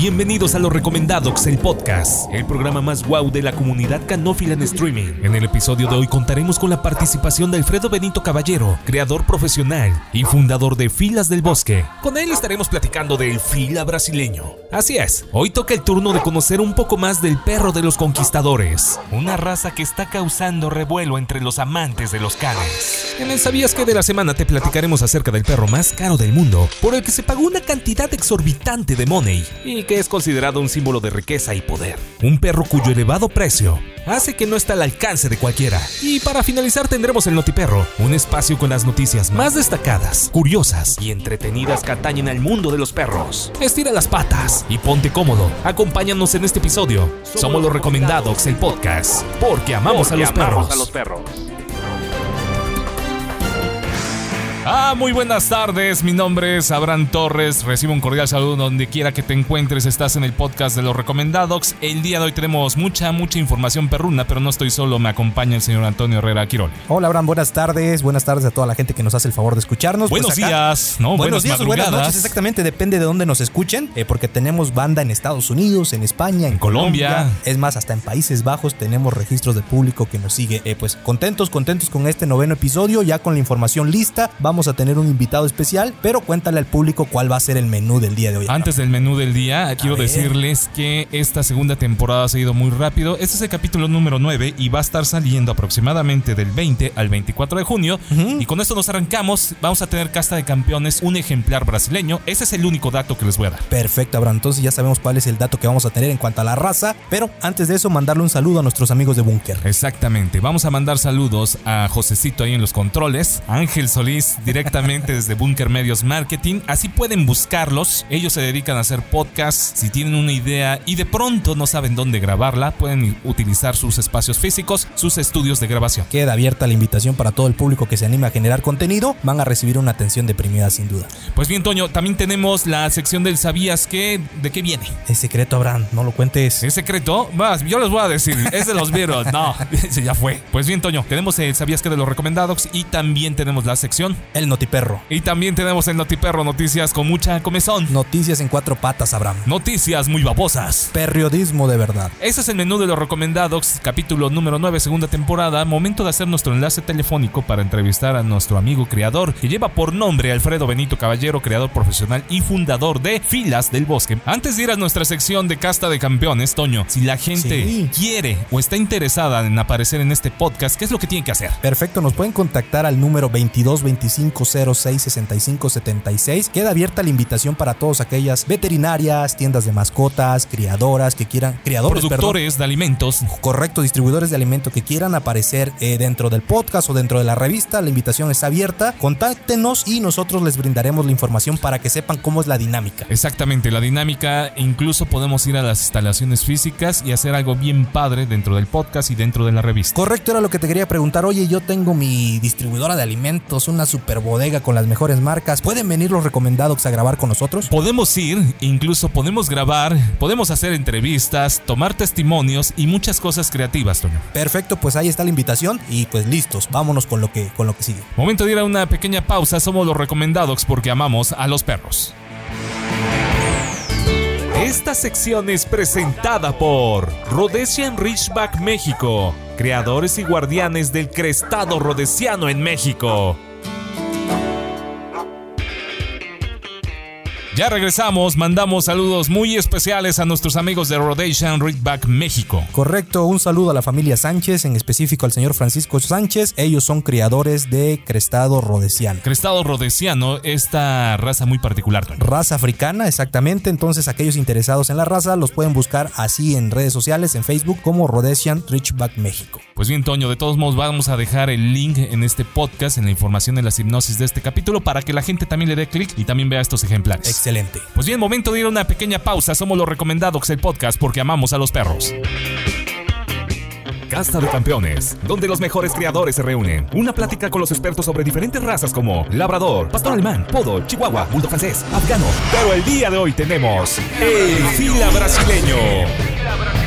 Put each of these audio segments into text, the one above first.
Bienvenidos a Los Recomendados, el podcast, el programa más wow de la comunidad canófila en streaming. En el episodio de hoy contaremos con la participación de Alfredo Benito Caballero, creador profesional y fundador de Filas del Bosque. Con él estaremos platicando del fila brasileño. Así es, hoy toca el turno de conocer un poco más del perro de los conquistadores, una raza que está causando revuelo entre los amantes de los canes. En el Sabías que de la semana te platicaremos acerca del perro más caro del mundo, por el que se pagó una cantidad exorbitante de money que es considerado un símbolo de riqueza y poder. Un perro cuyo elevado precio hace que no está al alcance de cualquiera. Y para finalizar tendremos el Notiperro, un espacio con las noticias más destacadas, curiosas y entretenidas que atañen al mundo de los perros. Estira las patas y ponte cómodo. Acompáñanos en este episodio. Somos los recomendados el podcast, porque amamos, a, los amamos a los perros. Ah, muy buenas tardes. Mi nombre es Abraham Torres. Recibo un cordial saludo donde quiera que te encuentres. Estás en el podcast de los recomendados. El día de hoy tenemos mucha, mucha información perruna, pero no estoy solo. Me acompaña el señor Antonio Herrera Quirol. Hola, Abraham. Buenas tardes. Buenas tardes a toda la gente que nos hace el favor de escucharnos. Buenos Pues acá- días, ¿no? Buenos días o buenas madrugadas. noches, exactamente, depende de dónde nos escuchen, eh, porque tenemos banda en Estados Unidos, en España, en, Colombia. Es más, hasta en Países Bajos tenemos registros de público que nos sigue. Eh, pues contentos, contentos con este noveno episodio, ya con la información lista. Vamos a tener un invitado especial, pero cuéntale al público cuál va a ser el menú del día de hoy. Antes del menú del día, quiero ver. decirles que esta segunda temporada se ha ido muy rápido. Este es el capítulo número 9 y va a estar saliendo aproximadamente del 20 al 24 de junio. Y con esto nos arrancamos. Vamos a tener casta de campeones, un ejemplar brasileño. Ese es el único dato que les voy a dar. Perfecto, Abraham. Entonces ya sabemos cuál es el dato que vamos a tener en cuanto a la raza. Pero antes de eso, mandarle un saludo a nuestros amigos de Bunker. Exactamente. Vamos a mandar saludos a Josecito ahí en los controles, a Ángel Solís directamente desde Bunker Medios Marketing. Así pueden buscarlos. Ellos se dedican a hacer podcasts. Si tienen una idea y de pronto no saben dónde grabarla, pueden utilizar sus espacios físicos, sus estudios de grabación. Queda abierta la invitación para todo el público que se anime a generar contenido. Van a recibir una atención deprimida sin duda. Pues bien, Toño, también tenemos la sección del ¿Sabías qué? ¿De qué viene? Es secreto, Abraham. No lo cuentes. ¿Es secreto? Más, yo les voy a decir, es de los Beatles. No, ese ya fue. Pues bien, Toño, tenemos el ¿Sabías qué? de los recomendados y también tenemos la sección El Notiperro. Y también tenemos el Notiperro Noticias con mucha comezón. Noticias en cuatro patas, Abraham. Noticias muy babosas. Periodismo de verdad. Ese es el menú de los recomendados, capítulo número 9, segunda temporada. Momento de hacer nuestro enlace telefónico para entrevistar a nuestro amigo creador, que lleva por nombre Alfredo Benito Caballero, creador profesional y fundador de Filas del Bosque. Antes de ir a nuestra sección de casta de campeones, Toño, si la gente Sí. quiere o está interesada en aparecer en este podcast, ¿qué es lo que tiene que hacer? Perfecto, nos pueden contactar al número 22 25 06 65 76. Queda abierta la invitación para todas aquellas veterinarias, tiendas de mascotas, criadoras que quieran, criadores, perdón. Productores de alimentos. correcto, distribuidores de alimento que quieran aparecer eh, dentro del podcast o dentro de la revista, la invitación está abierta. Contáctenos y nosotros les brindaremos la información para que sepan cómo es la dinámica. Exactamente, la dinámica, incluso podemos ir a las instalaciones físicas y hacer algo bien padre dentro del podcast y dentro de la revista. Correcto, era lo que te quería preguntar. Oye, yo tengo mi distribuidora de alimentos, una super bodega con las mejores marcas. ¿Pueden venir los recomendados a grabar con nosotros? Podemos ir, incluso podemos grabar, podemos hacer entrevistas, tomar testimonios y muchas cosas creativas, Toño. Perfecto, pues ahí está la invitación y pues listos, vámonos con lo que con lo que sigue. Momento de ir a una pequeña pausa, somos los recomendados porque amamos a los perros. Esta sección es presentada por Rhodesian Ridgeback México, creadores y guardianes del crestado rodesiano en México. Ya regresamos, mandamos saludos muy especiales a nuestros amigos de Rhodesian Ridgeback México. Correcto, un saludo a la familia Sánchez, en específico al señor Francisco Sánchez. Ellos son criadores de crestado rodesiano. Crestado rodesiano, esta raza muy particular, Toño. Raza africana, exactamente. Entonces, aquellos interesados en la raza los pueden buscar así en redes sociales, en Facebook, como Rhodesian Ridgeback México. Pues bien, Toño, de todos modos vamos a dejar el link en este podcast, en la información de las hipnosis de este capítulo, para que la gente también le dé clic y también vea estos ejemplares. Excelente. Pues bien, momento de ir a una pequeña pausa. Somos los recomendados el podcast porque amamos a los perros. Casta de Campeones, donde los mejores creadores se reúnen. Una plática con los expertos sobre diferentes razas como labrador, pastor alemán, podo, chihuahua, bulldog francés, afgano. Pero el día de hoy tenemos el fila brasileño.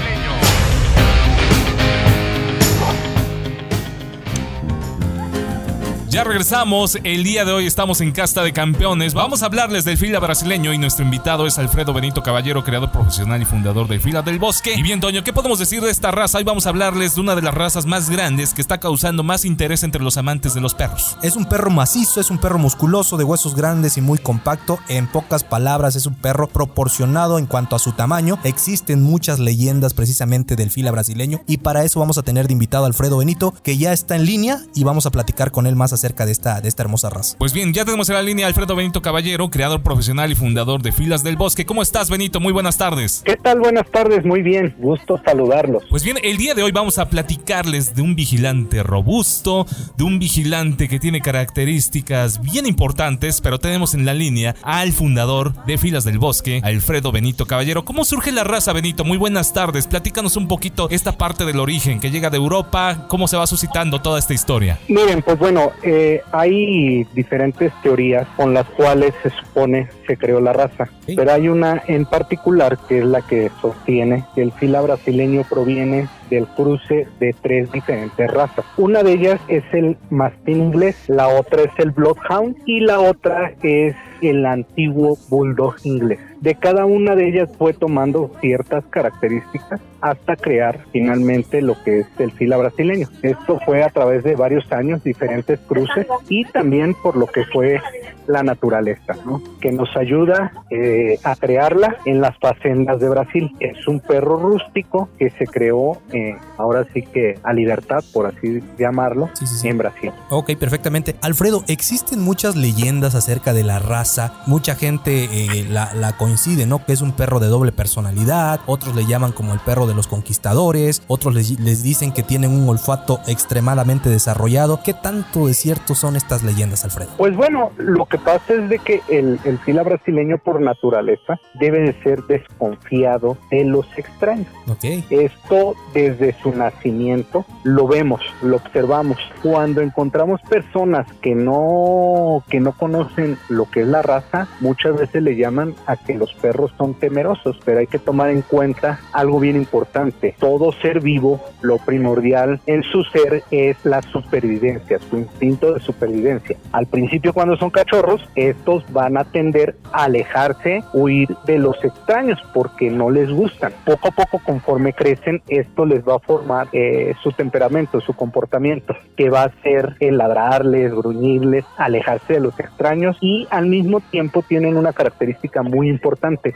Ya regresamos, el día de hoy estamos en Casta de Campeones. Vamos a hablarles del fila brasileño y nuestro invitado es Alfredo Benito Caballero, creador profesional y fundador del fila del bosque. Y bien, Toño, ¿qué podemos decir de esta raza? Hoy vamos a hablarles de una de las razas más grandes que está causando más interés entre los amantes de los perros. Es un perro macizo, es un perro musculoso, de huesos grandes y muy compacto. En pocas palabras, es un perro proporcionado en cuanto a su tamaño. Existen muchas leyendas precisamente del fila brasileño y para eso vamos a tener de invitado a Alfredo Benito, que ya está en línea y vamos a platicar con él más acerca de esta, de esta hermosa raza. Pues bien, ya tenemos en la línea a Alfredo Benito Caballero, creador profesional y fundador de Filas del Bosque. ¿Cómo estás, Benito? Muy buenas tardes. ¿Qué tal? Buenas tardes, muy bien. Gusto saludarlos. Pues bien, el día de hoy vamos a platicarles de un vigilante robusto, de un vigilante que tiene características bien importantes, pero tenemos en la línea al fundador de Filas del Bosque, Alfredo Benito Caballero. ¿Cómo surge la raza, Benito? Muy buenas tardes. Platícanos un poquito esta parte del origen que llega de Europa, cómo se va suscitando toda esta historia. Miren, pues bueno, eh, hay diferentes teorías con las cuales se supone se creó la raza, Sí. pero hay una en particular que es la que sostiene que el fila brasileño proviene del cruce de tres diferentes razas. Una de ellas es el mastín inglés, la otra es el bloodhound y la otra es el antiguo bulldog inglés. De cada una de ellas fue tomando ciertas características hasta crear finalmente lo que es el fila brasileño. Esto fue a través de varios años, diferentes cruces y también por lo que fue la naturaleza, ¿no? que nos ayuda eh, a crearla en las facendas de Brasil. Es un perro rústico que se creó eh, ahora sí que a libertad, por así llamarlo, Sí, sí, sí. en Brasil. Ok, perfectamente. Alfredo, existen muchas leyendas acerca de la raza. Mucha gente eh, la, la coincide, ¿no? Que es un perro de doble personalidad. Otros le llaman como el perro de los conquistadores. Otros les, les dicen que tienen un olfato extremadamente desarrollado. ¿Qué tanto de cierto son estas leyendas, Alfredo? Pues bueno, lo que pasa es de que el, el fila brasileño por naturaleza debe de ser desconfiado de los extraños. Ok. Esto desde su nacimiento lo vemos, lo observamos. Cuando encontramos personas que no que no conocen lo que es la raza, muchas veces le llaman a que los perros son temerosos, pero hay que tomar en cuenta algo bien importante. Todo ser vivo, lo primordial en su ser es la supervivencia, su instinto de supervivencia. Al principio cuando son cachorros, estos van a tender a alejarse, huir de los extraños porque no les gustan. Poco a poco conforme crecen, esto les va a formar eh, su temperamento, su comportamiento, que va a ser el ladrarles, gruñirles, alejarse de los extraños y al mismo tiempo tienen una característica muy importante,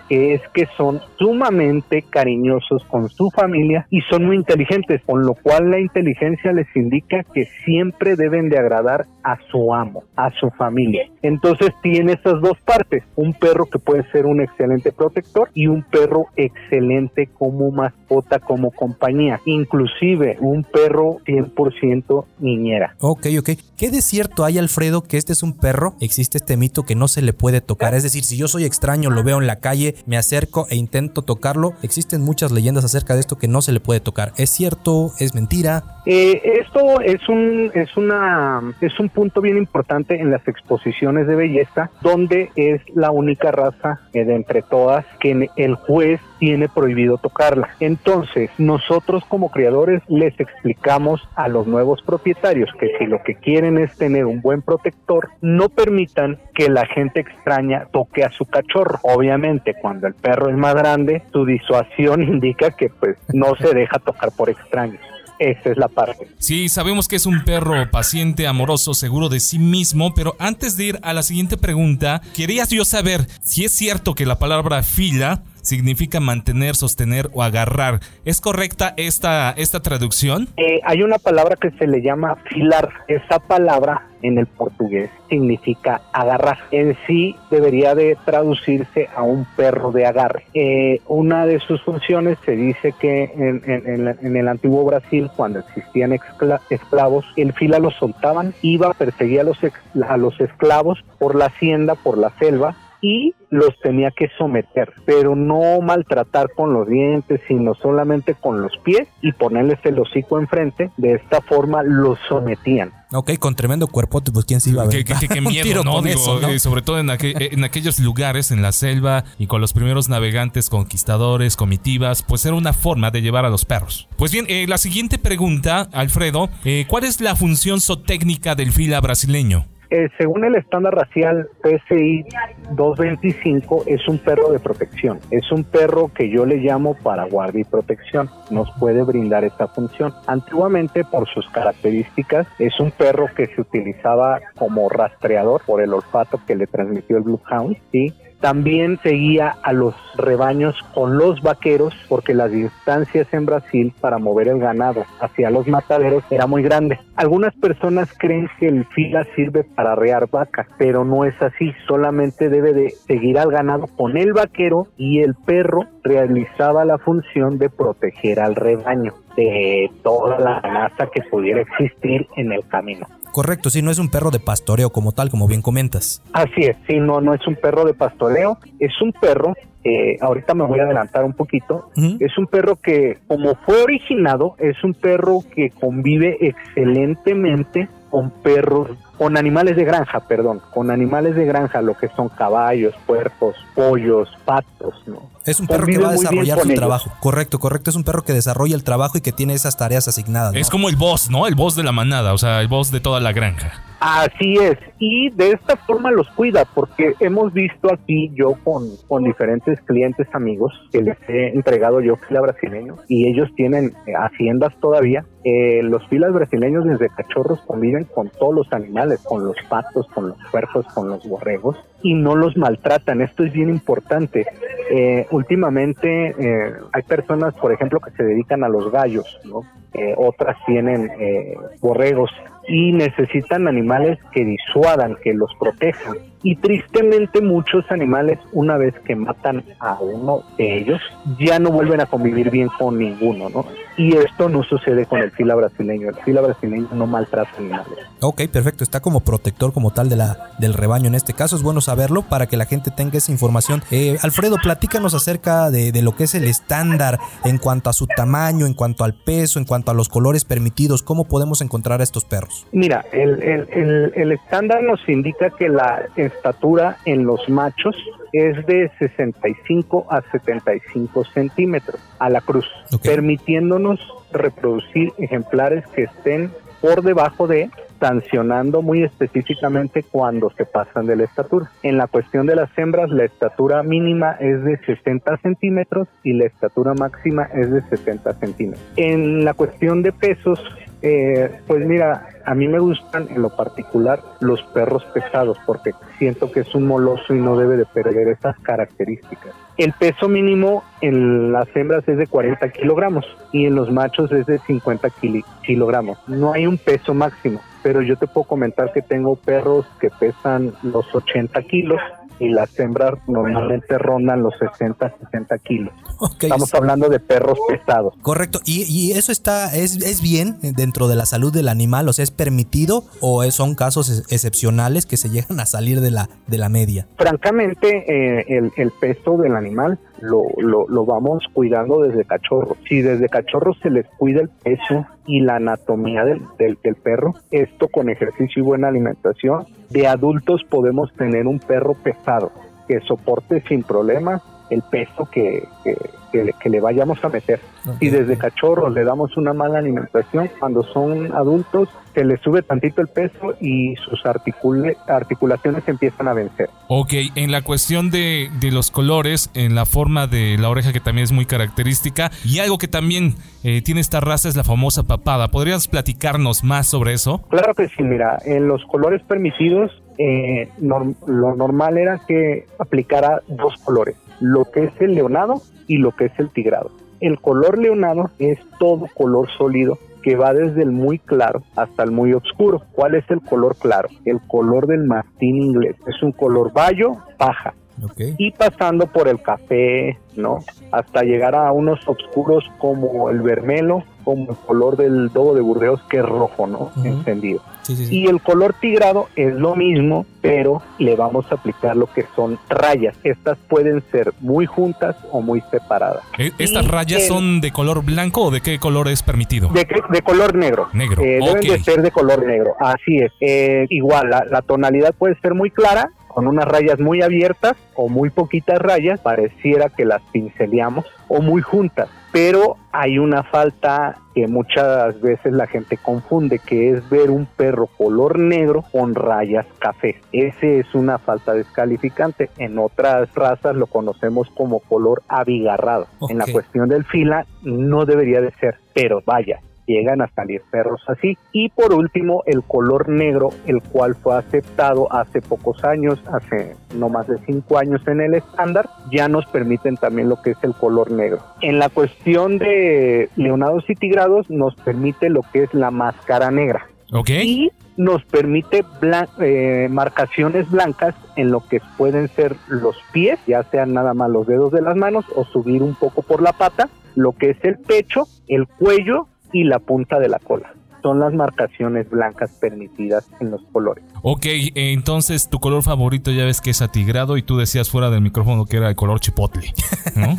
que es que son sumamente cariñosos con su familia y son muy inteligentes, con lo cual la inteligencia les indica que siempre deben de agradar a su amo, a su familia. Entonces tiene esas dos partes, un perro que puede ser un excelente protector y un perro excelente como mascota, como compañía, inclusive un perro 100% niñera. Ok, ok. ¿Qué de cierto hay, Alfredo, que este es un perro? Existe este mito que no se le puede tocar. Es decir, si yo soy extraño, lo veo en la calle, me acerco e intento tocarlo. Existen muchas leyendas acerca de esto que no se le puede tocar. ¿Es cierto? ¿Es mentira? Eh, esto es un es una es un punto bien importante en las exposiciones de belleza, donde es la única raza eh, de entre todas que el juez tiene prohibido tocarla. Entonces, nosotros como criadores les explicamos a los nuevos propietarios que si lo que quieren es tener un buen protector, no permitan que la gente extraña toque a su cachorro. Obviamente, cuando el perro es más grande, su disuasión indica que pues no se deja tocar por extraños. Esa es la parte. Sí, sabemos que es un perro paciente, amoroso, seguro de sí mismo, pero antes de ir a la siguiente pregunta, quería yo saber si es cierto que la palabra fila significa mantener, sostener o agarrar. ¿Es correcta esta, esta traducción? Eh, hay una palabra que se le llama filar. Esa palabra en el portugués significa agarrar. En sí debería de traducirse a un perro de agarre. Eh, una de sus funciones se dice que en, en- en el antiguo Brasil, cuando existían esclavos, el fila los soltaban, iba, perseguía a los, a los esclavos por la hacienda, por la selva, y los tenía que someter, pero no maltratar con los dientes, sino solamente con los pies y ponerles el hocico enfrente. De esta forma los sometían. Ok, con tremendo cuerpote, pues quién se iba a ver. Qué, miedo, ¿no? Eh, sobre todo en, en, aquellos lugares, en la selva y con los primeros navegantes conquistadores, comitivas, pues era una forma de llevar a los perros. Pues bien, eh, la siguiente pregunta, Alfredo, eh, ¿cuál es la función zootécnica del fila brasileño? Eh, según el estándar racial PSI 225, es un perro de protección. Es un perro que yo le llamo para guardia y protección. Nos puede brindar esta función. Antiguamente, por sus características, es un perro que se utilizaba como rastreador por el olfato que le transmitió el Bloodhound. ¿sí? También seguía a los rebaños con los vaqueros porque las distancias en Brasil para mover el ganado hacia los mataderos era muy grande. Algunas personas creen que el fila sirve para arrear vacas, pero no es así, solamente debe de seguir al ganado con el vaquero y el perro realizaba la función de proteger al rebaño de toda la amenaza que pudiera existir en el camino. Correcto, sí, no es un perro de pastoreo como tal, como bien comentas. Así es, sí, no, no es un perro de pastoreo, es un perro eh, ahorita me voy a adelantar un poquito, es un perro que como fue originado, es un perro que convive excelentemente con perros, con animales de granja, perdón, con animales de granja, lo que son caballos, puercos, pollos, patos, ¿no? Es un perro que va a desarrollar su trabajo. Correcto, correcto. Es un perro que desarrolla el trabajo y que tiene esas tareas asignadas. Es como el boss, ¿no? El boss de la manada, o sea, el boss de toda la granja. Así es, y de esta forma los cuida, porque hemos visto aquí yo con, con diferentes clientes amigos que les he entregado yo fila brasileño y ellos tienen eh, haciendas todavía. Eh, los filas brasileños desde cachorros conviven con todos los animales, con los patos, con los puercos, con los borregos y no los maltratan. Esto es bien importante. Eh, últimamente hay personas, por ejemplo, que se dedican a los gallos, ¿no? otras tienen borregos y necesitan animales que disuadan, que los protejan. Y tristemente muchos animales, una vez que matan a uno de ellos, ya no vuelven a convivir bien con ninguno, ¿no? Y esto no sucede con el fila brasileño. El fila brasileño no maltrata animales. Ok, perfecto. Está como protector como tal de la, del rebaño en este caso. Es bueno saberlo para que la gente tenga esa información. Eh, Alfredo, platícanos acerca de, de lo que es el estándar en cuanto a su tamaño, en cuanto al peso, en cuanto a los colores permitidos. ¿Cómo podemos encontrar a estos perros? Mira, el, el, el, estándar nos indica que la estatura en los machos es de 65 a 75 centímetros a la cruz, permitiéndonos reproducir ejemplares que estén por debajo de sancionando muy específicamente cuando se pasan de la estatura. En la cuestión de las hembras, la estatura mínima es de 60 centímetros y la estatura máxima es de 70 centímetros. En la cuestión de pesos, eh, pues mira, a mí me gustan en lo particular los perros pesados porque siento que es un moloso y no debe de perder esas características. El peso mínimo en las hembras es de 40 kilogramos y en los machos es de 50 kilogramos. No hay un peso máximo, pero yo te puedo comentar que tengo perros que pesan los 80 kilos y las hembras normalmente rondan los 60, 60 kilos. Estamos hablando de perros pesados. Correcto. ¿Y, y eso está, es, es, bien dentro de la salud del animal? O sea, ¿es permitido o son casos excepcionales que se llegan a salir de la, de la media? Francamente, eh, el, el peso del animal lo, lo, lo, vamos cuidando desde cachorro. Si desde cachorro se les cuida el peso y la anatomía del, del, del, perro, esto con ejercicio y buena alimentación, de adultos podemos tener un perro pesado que soporte sin problemas el peso que, que, le vayamos a meter. Y desde cachorros le damos una mala alimentación, cuando son adultos se les sube tantito el peso y sus articulaciones empiezan a vencer. Ok, en la cuestión de, de, los colores, en la forma de la oreja que también es muy característica, y algo que también eh, tiene esta raza es la famosa papada. ¿Podrías platicarnos más sobre eso? Claro que sí, mira, en los colores permitidos eh, lo normal era que aplicara dos colores, lo que es el leonado y lo que es el tigrado. El color leonado es todo color sólido que va desde el muy claro hasta el muy oscuro. ¿Cuál es el color claro? El color del mastín inglés. Es un color bayo, paja. Y pasando por el café, ¿no? Hasta llegar a unos oscuros como el vermelo, como el color del dobo de Burdeos, que es rojo, ¿no? Encendido. Y el color tigrado es lo mismo, pero le vamos a aplicar lo que son rayas. Estas pueden ser muy juntas o muy separadas. ¿E-, ¿Estas rayas son de color blanco o de qué color es permitido? De, color negro. Negro. Eh, deben de ser de color negro. Así es. Eh, igual, la tonalidad puede ser muy clara con unas rayas muy abiertas o muy poquitas rayas, pareciera que las pinceleamos, o muy juntas. Pero hay una falta que muchas veces la gente confunde, que es ver un perro color negro con rayas café. Ese es una falta descalificante. En otras razas lo conocemos como color abigarrado. En la cuestión del fila no debería de ser, pero vaya, llegan a salir perros así. Y por último, el color negro, el cual fue aceptado hace pocos años, hace no más de cinco años en el estándar, ya nos permiten también lo que es el color negro. En la cuestión de leonados y tigrados, nos permite lo que es la máscara negra. Ok. Y nos permite eh, marcaciones blancas en lo que pueden ser los pies, ya sean nada más los dedos de las manos o subir un poco por la pata, lo que es el pecho, el cuello y la punta de la cola. Son las marcaciones blancas permitidas en los colores. Ok, entonces tu color favorito ya ves que es atigrado y tú decías fuera del micrófono que era el color chipotle, ¿no?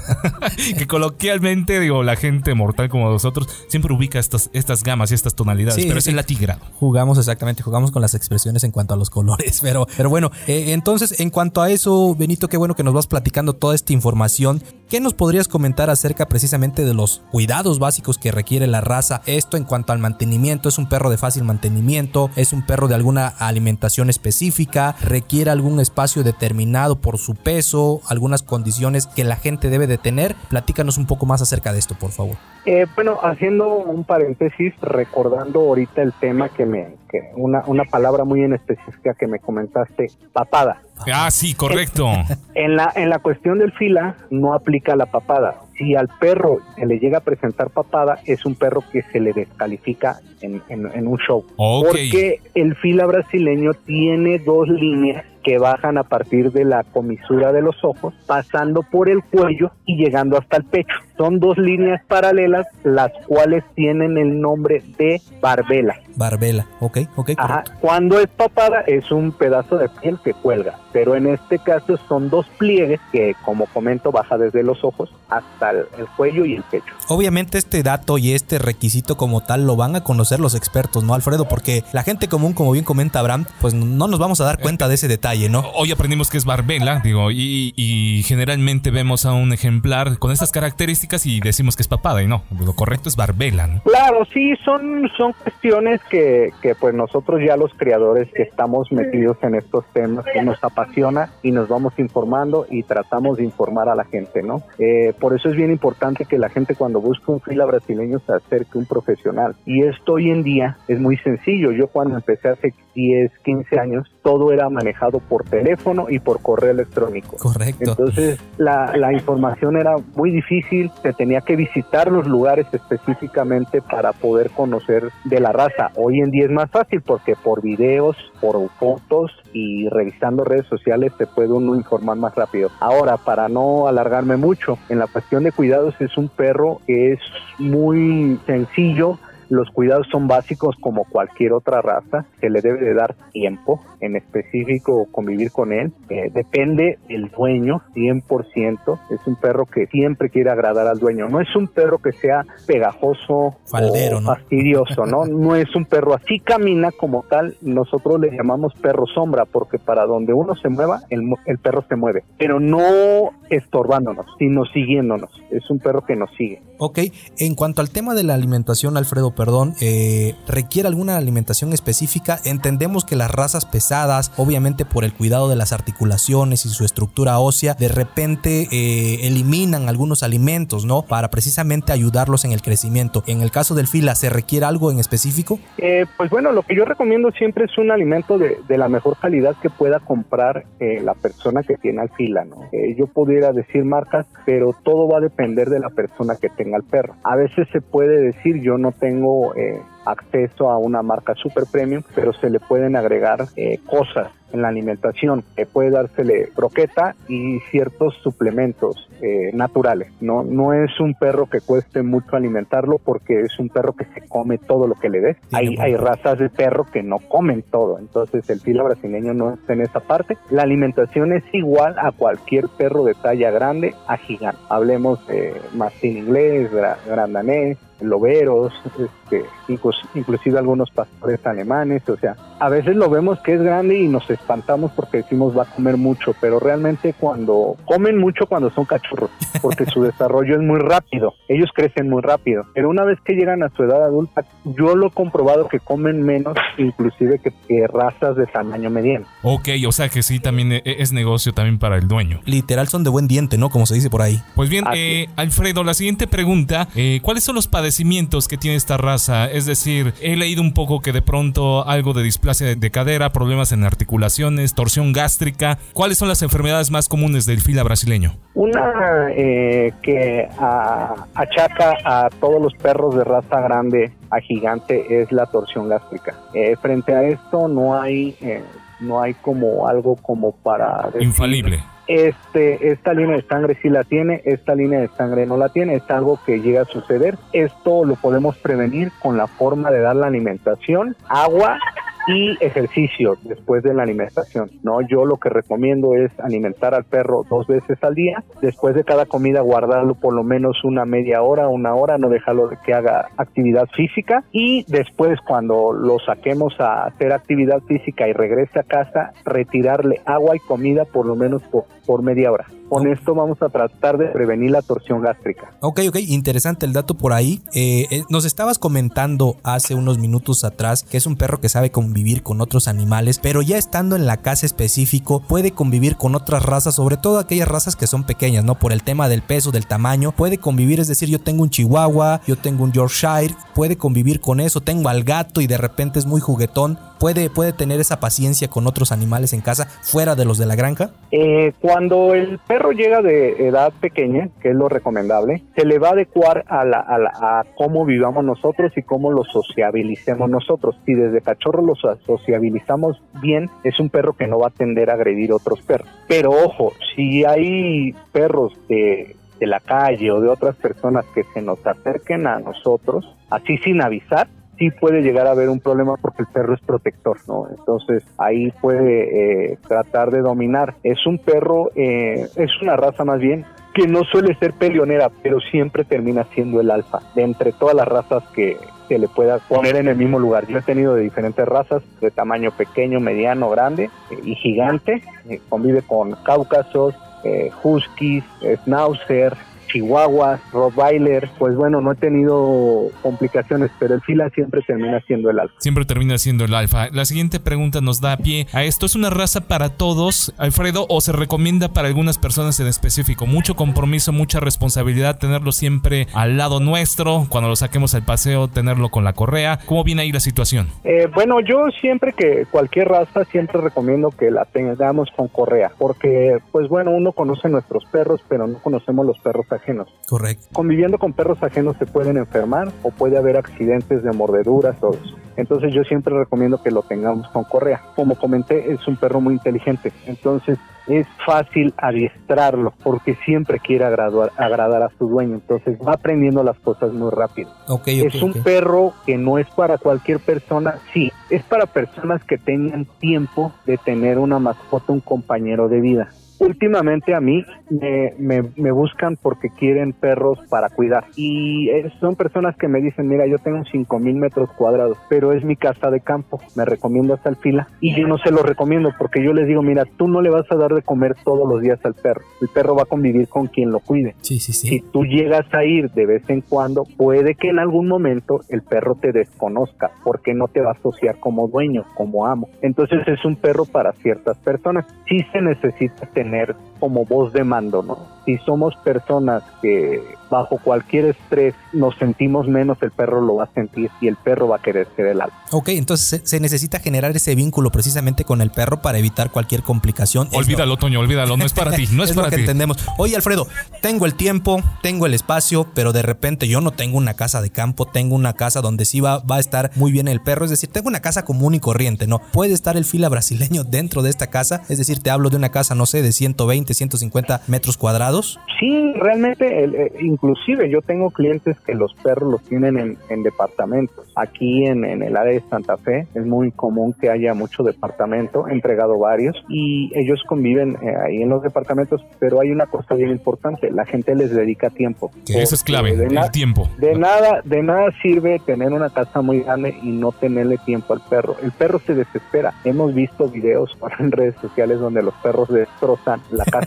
que coloquialmente, digo, la gente mortal como nosotros siempre ubica estas, estas gamas y estas tonalidades, pero es el atigrado. Jugamos exactamente, jugamos con las expresiones en cuanto a los colores, pero, pero bueno, eh, entonces en cuanto a eso, Benito, qué bueno que nos vas platicando toda esta información. ¿Qué nos podrías comentar acerca precisamente de los cuidados básicos que requiere la raza? Esto en cuanto al mantenimiento, ¿es un perro de fácil mantenimiento? ¿Es un perro de alguna alimentación específica? ¿Requiere algún espacio determinado por su peso? ¿Algunas condiciones que la gente debe de tener? Platícanos un poco más acerca de esto, por favor. Eh, bueno, haciendo un paréntesis, recordando ahorita el tema que me, que una, una palabra muy en específica que me comentaste, papada. Ah, sí, correcto. En la, en la cuestión del fila no aplica la papada. Si al perro se le llega a presentar papada, es un perro que se le descalifica en, en, un show. Porque el fila brasileño tiene dos líneas que bajan a partir de la comisura de los ojos, pasando por el cuello y llegando hasta el pecho. Son dos líneas paralelas, las cuales tienen el nombre de barbela. Barbela, ok, ok. Ajá. Cuando es papada es un pedazo de piel que cuelga, pero en este caso son dos pliegues que, como comento, baja desde los ojos hasta el, cuello y el pecho. Obviamente este dato y este requisito como tal lo van a conocer los expertos, ¿no, Alfredo? Porque la gente común, como bien comenta Abraham, pues no nos vamos a dar cuenta de ese detalle, ¿no? Hoy aprendimos que es barbela, digo, y, y generalmente vemos a un ejemplar con estas características y decimos que es papada, y no, lo correcto es barbela, ¿no? Claro, sí, son, son cuestiones que, que pues nosotros ya los criadores que estamos metidos en estos temas nos apasiona y nos vamos informando y tratamos de informar a la gente, ¿no? Eh, por eso es bien importante que la gente cuando busca un fila brasileño se acerque a un profesional. Y esto hoy en día es muy sencillo. Yo cuando empecé hace 10, 15 años, todo era manejado por teléfono y por correo electrónico. Correcto. Entonces la, la información era muy difícil, se tenía que visitar los lugares específicamente para poder conocer de la raza. Hoy en día es más fácil porque por videos, por fotos y revisando redes sociales se puede uno informar más rápido. Ahora, para no alargarme mucho, en la cuestión de cuidados es un perro que es muy sencillo, los cuidados son básicos como cualquier otra raza, se le debe de dar tiempo, en específico convivir con él. Eh, depende del dueño, 100%. Es un perro que siempre quiere agradar al dueño. No es un perro que sea pegajoso o fastidioso, ¿no? No es un perro así camina como tal. Nosotros le llamamos perro sombra porque para donde uno se mueva, el, el perro se mueve. Pero no estorbándonos, sino siguiéndonos. Es un perro que nos sigue. Ok, en cuanto al tema de la alimentación, Alfredo, perdón, eh, ¿requiere alguna alimentación específica? Entendemos que las razas pesadas, obviamente por el cuidado de las articulaciones y su estructura ósea, de repente eh, eliminan algunos alimentos, ¿no? Para precisamente ayudarlos en el crecimiento. En el caso del fila, ¿se requiere algo en específico? Eh, pues bueno, lo que yo recomiendo siempre es un alimento de, la mejor calidad que pueda comprar la persona que tiene al fila, ¿no? yo pudiera decir marcas, pero todo va a depender de la persona que tenga al perro. A veces se puede decir yo no tengo eh, acceso a una marca super premium, pero se le pueden agregar eh, cosas en la alimentación. Eh, puede dársele croqueta y ciertos suplementos eh, naturales. No, no es un perro que cueste mucho alimentarlo porque es un perro que se come todo lo que le des. Hay, hay razas de perro que no comen todo, entonces el fila brasileño no está en esa parte. La alimentación es igual a cualquier perro de talla grande a gigante. Hablemos de mastín inglés, grandanés, loberos, este, inclusive algunos pastores alemanes, o sea, a veces lo vemos que es grande y nos espantamos porque decimos va a comer mucho, pero realmente cuando comen mucho cuando son cachorros, porque su desarrollo es muy rápido, ellos crecen muy rápido, pero una vez que llegan a su edad adulta, yo lo he comprobado que comen menos inclusive que, razas de tamaño mediano. Ok, o sea que sí, también e, es negocio también para el dueño. Literal son de buen diente, ¿no? Como se dice por ahí. Pues bien, eh, Alfredo, la siguiente pregunta, eh, ¿cuáles son los padecimientos que tiene esta raza? Es decir, he leído un poco que de pronto algo de displasia de cadera, problemas en articulaciones, torsión gástrica. ¿Cuáles son las enfermedades más comunes del fila brasileño? Una eh, que achaca a todos los perros de raza grande a gigante es la torsión gástrica. Eh, frente a esto no hay eh, no hay como algo como para infalible este, esta línea de sangre sí la tiene, esta línea de sangre no la tiene, es algo que llega a suceder. Esto lo podemos prevenir con la forma de dar la alimentación, agua y ejercicio después de la alimentación. No, yo lo que recomiendo es alimentar al perro dos veces al día. Después de cada comida guardarlo por lo menos una media hora, una hora, no dejarlo de que haga actividad física y después cuando lo saquemos a hacer actividad física y regrese a casa, retirarle agua y comida por lo menos por, por media hora. Con esto vamos a tratar de prevenir la torsión gástrica. Ok, ok, interesante el dato por ahí. Eh, eh, nos estabas comentando hace unos minutos atrás que es un perro que sabe convivir con otros animales, pero ya estando en la casa específico puede convivir con otras razas, sobre todo aquellas razas que son pequeñas, ¿no? Por el tema del peso, del tamaño, puede convivir, es decir, yo tengo un chihuahua, yo tengo un Yorkshire, puede convivir con eso, tengo al gato y de repente es muy juguetón, puede, puede tener esa paciencia con otros animales en casa fuera de los de la granja. Eh, cuando el perro llega de edad pequeña, que es lo recomendable, se le va a adecuar a, la, cómo vivamos nosotros y cómo lo sociabilicemos nosotros. Si desde cachorro lo sociabilizamos bien, es un perro que no va a tender a agredir a otros perros. Pero ojo, si hay perros de la calle o de otras personas que se nos acerquen a nosotros, así sin avisar, sí puede llegar a haber un problema porque el perro es protector, ¿no? Entonces ahí puede eh, tratar de dominar. Es un perro, eh, es una raza más bien que no suele ser peleonera, pero siempre termina siendo el alfa de entre todas las razas que, se le pueda poner en el mismo lugar. Yo he tenido de diferentes razas, de tamaño pequeño, mediano, grande eh, y gigante. convive con cáucasos, huskies, schnauzer, Chihuahua, Rottweiler, pues bueno, no he tenido complicaciones, pero el fila siempre termina siendo el alfa. Siempre termina siendo el alfa. La siguiente pregunta nos da pie a esto. ¿Es una raza para todos, Alfredo, o se recomienda para algunas personas en específico? Mucho compromiso, mucha responsabilidad, tenerlo siempre al lado nuestro, cuando lo saquemos al paseo, tenerlo con la correa. ¿Cómo viene ahí la situación? Eh, bueno, yo siempre que cualquier raza, siempre recomiendo que la tengamos con correa, porque pues bueno, uno conoce nuestros perros, pero no conocemos los perros ajenos. Correcto. Conviviendo con perros ajenos se pueden enfermar o puede haber accidentes de mordeduras, todo eso. Entonces yo siempre recomiendo que lo tengamos con correa. Como comenté, es un perro muy inteligente. Entonces es fácil adiestrarlo porque siempre quiere agradar, agradar a su dueño. Entonces va aprendiendo las cosas muy rápido. es un perro que no es para cualquier persona. Sí, es para personas que tengan tiempo de tener una mascota, un compañero de vida últimamente a mí me, me, buscan porque quieren perros para cuidar. Y son personas que me dicen, mira, yo tengo 5 mil metros cuadrados, pero es mi casa de campo, me recomiendo hasta el fila. Y yo no se lo recomiendo porque yo les digo, mira, tú no le vas a dar de comer todos los días al perro. El perro va a convivir con quien lo cuide. Sí, sí, sí. Si tú llegas a ir de vez en cuando, puede que en algún momento el perro te desconozca porque no te va a asociar como dueño, como amo. Entonces es un perro para ciertas personas. Sí se necesita tener tener como voz de mando, ¿no? Si somos personas que bajo cualquier estrés nos sentimos menos, el perro lo va a sentir y el perro va a querer ser el alto. Ok, entonces se, necesita generar ese vínculo precisamente con el perro para evitar cualquier complicación. Olvídalo, Toño, olvídalo, no es para ti, no es, para lo que ti. entendemos. Oye, Alfredo, tengo el tiempo, tengo el espacio, pero de repente yo no tengo una casa de campo, tengo una casa donde sí va, va a estar muy bien el perro, es decir, tengo una casa común y corriente, ¿no? ¿Puede estar el fila brasileño dentro de esta casa? Es decir, te hablo de una casa, no sé, de 120, 150 metros cuadrados. Sí, realmente, eh, inclusive yo tengo clientes que los perros los tienen en, departamentos. Aquí en, el área de Santa Fe es muy común que haya mucho departamento, he entregado varios y ellos conviven eh, ahí en los departamentos, pero hay una cosa bien importante, la gente les dedica tiempo. Eso es clave, el tiempo. De nada, de nada sirve tener una casa muy grande y no tenerle tiempo al perro. El perro se desespera. Hemos visto videos en redes sociales donde los perros destrozan la casa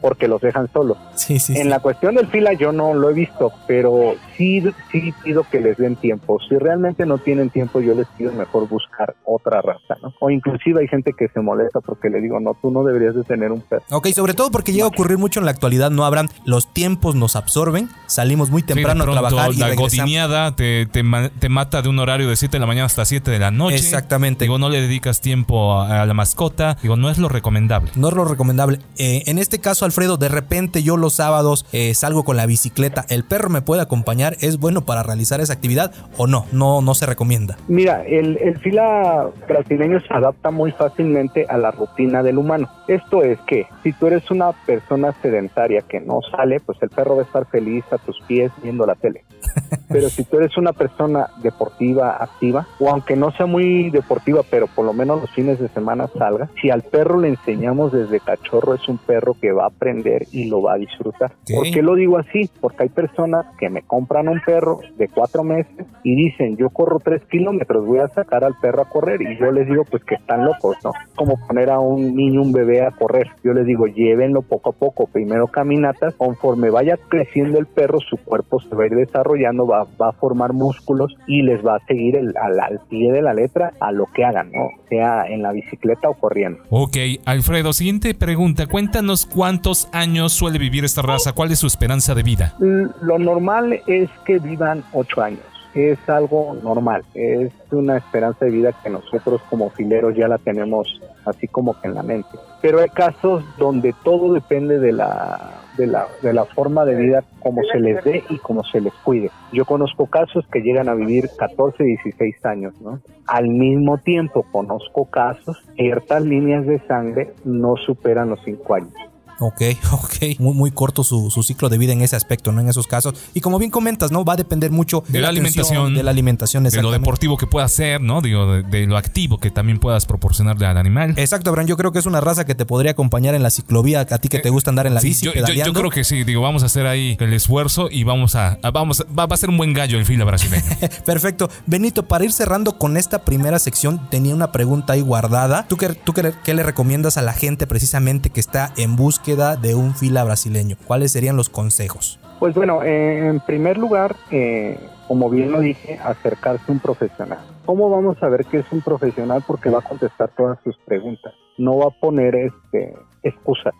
porque los dejan solos. Sí, sí, en la cuestión del fila yo no lo he visto, pero sí, sí pido que les den tiempo. Si realmente no tienen tiempo, yo les pido mejor buscar otra raza, ¿no? O inclusive hay gente que se molesta porque le digo, no, tú no deberías de tener un perro. Ok, sobre todo porque llega a ocurrir mucho en la actualidad, no habrán, los tiempos nos absorben, salimos muy temprano a trabajar y la godineada te, te, te, mata de un horario de 7 de la mañana hasta 7 de la noche. Exactamente. Digo, no le dedicas tiempo a, la mascota, digo, no es lo recomendable. No es lo recomendable. Eh, en este caso, Alfredo, de repente yo los sábados eh, salgo con la bicicleta, el perro me puede acompañar, ¿es bueno para realizar esa actividad o no? No, no se recomienda. Mira, el, el fila brasileño se adapta muy fácilmente a la rutina del humano. Esto es que si tú eres una persona sedentaria que no sale, pues el perro va a estar feliz a tus pies viendo la tele. Pero si tú eres una persona deportiva, activa, o aunque no sea muy deportiva, pero por lo menos los fines de semana salga, si al perro le enseñamos desde cachorro, es un perro que va a aprender y lo va a disfrutar. ¿Por qué lo digo así? Porque hay personas que me compran un perro de cuatro meses y dicen, yo corro tres kilómetros, voy a sacar al perro a correr. Y yo les digo, pues que están locos, ¿no? Como poner a un niño, un bebé a correr. Yo les digo, llévenlo poco a poco, primero caminatas, conforme vaya creciendo el perro, su cuerpo se va a ir desarrollando, va, a formar músculos y les va a seguir el, al, al, pie de la letra a lo que hagan, ¿no? Sea en la bicicleta o corriendo. Ok, Alfredo, siguiente pregunta. Cuéntanos cuántos años suele vivir esta raza, cuál es su esperanza de vida. Lo normal es que vivan ocho años es algo normal, es una esperanza de vida que nosotros como fileros ya la tenemos así como que en la mente. Pero hay casos donde todo depende de la, de la, de la forma de vida, como se les dé y como se les cuide. Yo conozco casos que llegan a vivir 14, 16 años, ¿no? Al mismo tiempo conozco casos, ciertas líneas de sangre no superan los 5 años. Ok, ok. Muy, muy corto su, ciclo de vida en ese aspecto, ¿no? En esos casos. Y como bien comentas, ¿no? Va a depender mucho de, la, alimentación. De la alimentación, De lo deportivo que pueda ser, ¿no? Digo, de, lo activo que también puedas proporcionarle al animal. Exacto, Abraham. Yo creo que es una raza que te podría acompañar en la ciclovía. A ti que te eh, gusta andar en la bici. Yo, yo, creo que sí. Digo, vamos a hacer ahí el esfuerzo y vamos a. vamos va, a ser un buen gallo el fila brasileño. Perfecto. Benito, para ir cerrando con esta primera sección, tenía una pregunta ahí guardada. ¿Tú qué, tú qué, qué le recomiendas a la gente precisamente que está en búsqueda de un fila brasileño? ¿Cuáles serían los consejos? Pues bueno, eh, en primer lugar, eh, como bien lo dije, acercarse a un profesional. ¿Cómo vamos a ver que es un profesional? Porque va a contestar todas sus preguntas. No va a poner este excusas.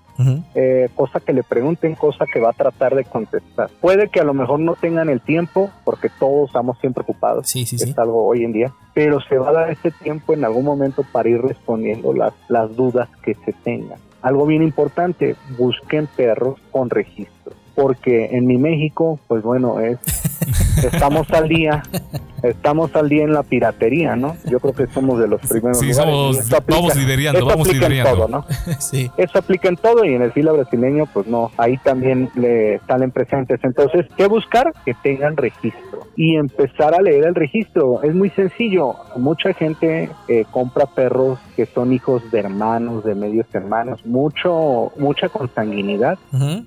Eh, cosa que le pregunten, cosa que va a tratar de contestar. Puede que a lo mejor no tengan el tiempo, porque todos estamos siempre ocupados. Sí, sí, es algo hoy en día. Pero se va a dar ese tiempo en algún momento para ir respondiendo las, las dudas que se tengan. Algo bien importante, busquen perros con registro, porque en mi México, pues bueno, es estamos al día, estamos al día en la piratería, ¿no? Yo creo que somos de los primeros. Sí, somos, vamos liderando, vamos liderando. Todo, ¿no? Eso aplica en todo y en el fila brasileño, pues no, ahí también le salen presentes. Entonces, ¿qué buscar? Que tengan registro y empezar a leer el registro. Es muy sencillo. Mucha gente eh, compra perros que son hijos de hermanos, de medios hermanos, mucho, mucha consanguinidad,